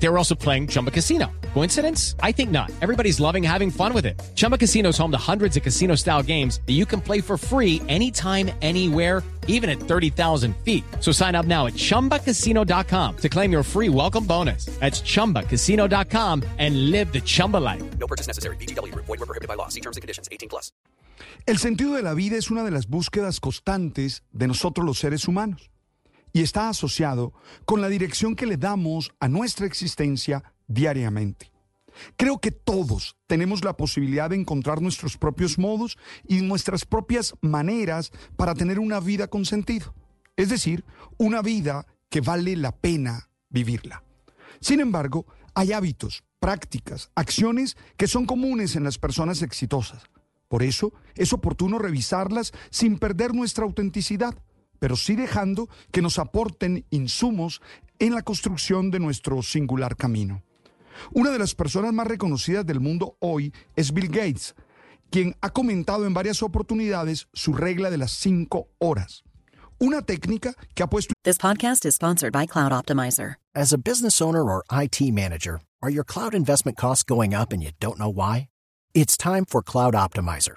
They were also playing Chumba Casino. Coincidence? I think not. Everybody's loving having fun with it. Chumba Casino is home to hundreds of casino style games that you can play for free anytime, anywhere, even at 30,000 feet. So sign up now at chumbacasino.com to claim your free welcome bonus. That's chumbacasino.com and live the Chumba life. No purchase necessary. BGW. Void were prohibited by law. See terms and conditions. 18 plus. El sentido de la vida es una de las búsquedas constantes de nosotros los seres humanos y está asociado con la dirección que le damos a nuestra existencia diariamente. Creo que todos tenemos la posibilidad de encontrar nuestros propios modos y nuestras propias maneras para tener una vida con sentido. Es decir, una vida que vale la pena vivirla. Sin embargo, hay hábitos, prácticas, acciones que son comunes en las personas exitosas. Por eso es oportuno revisarlas sin perder nuestra autenticidad, pero sí dejando que nos aporten insumos en la construcción de nuestro singular camino. Una de las personas más reconocidas del mundo hoy es Bill Gates, quien ha comentado en varias oportunidades su regla de las cinco horas. Una técnica que ha puesto This podcast is sponsored by Cloud Optimizer. As a business owner or IT manager, are your cloud investment costs going up and you don't know why? It's time for Cloud Optimizer.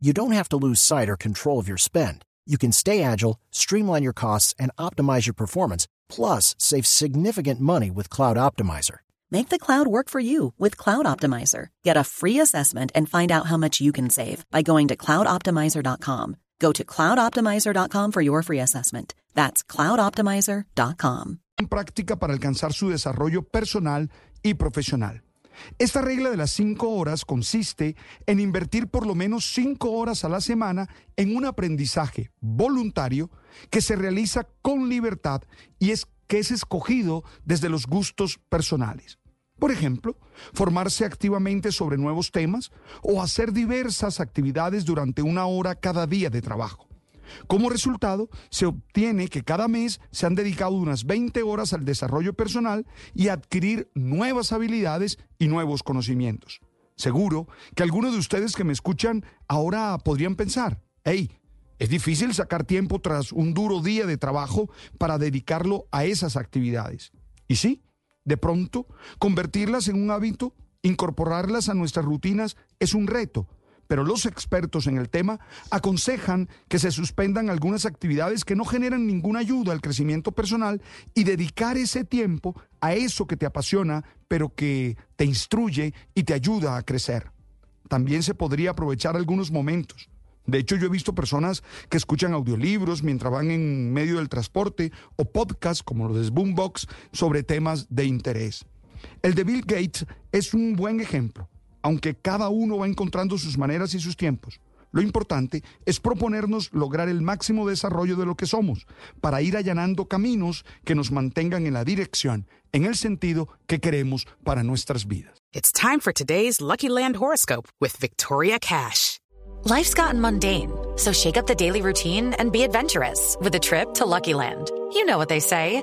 you don't have to lose sight or control of your spend. You can stay agile, streamline your costs, and optimize your performance, plus save significant money with Cloud Optimizer. Make the cloud work for you with Cloud Optimizer. Get a free assessment and find out how much you can save by going to cloudoptimizer.com. Go to cloudoptimizer.com for your free assessment. That's cloudoptimizer.com. en práctica para alcanzar su desarrollo personal y profesional. Esta regla de las cinco horas consiste en invertir por lo menos cinco horas a la semana en un aprendizaje voluntario que se realiza con libertad y es que es escogido desde los gustos personales. Por ejemplo, formarse activamente sobre nuevos temas o hacer diversas actividades durante una hora cada día de trabajo. Como resultado, se obtiene que cada mes se han dedicado unas 20 horas al desarrollo personal y adquirir nuevas habilidades y nuevos conocimientos. Seguro que algunos de ustedes que me escuchan ahora podrían pensar, hey, es difícil sacar tiempo tras un duro día de trabajo para dedicarlo a esas actividades. Y sí, de pronto, convertirlas en un hábito, incorporarlas a nuestras rutinas es un reto, pero los expertos en el tema aconsejan que se suspendan algunas actividades que no generan ninguna ayuda al crecimiento personal y dedicar ese tiempo a eso que te apasiona, pero que te instruye y te ayuda a crecer. También se podría aprovechar algunos momentos. De hecho, yo he visto personas que escuchan audiolibros mientras van en medio del transporte o podcasts como los de Boombox sobre temas de interés. El de Bill Gates es un buen ejemplo aunque cada uno va encontrando sus maneras y sus tiempos. Lo importante es proponernos lograr el máximo desarrollo de lo que somos, para ir allanando caminos que nos mantengan en la dirección, en el sentido que queremos para nuestras vidas. It's time for today's Lucky Land horoscope with Victoria Cash. Life's gotten mundane, so shake up the daily routine and be adventurous with a trip to Lucky Land. You know what they say.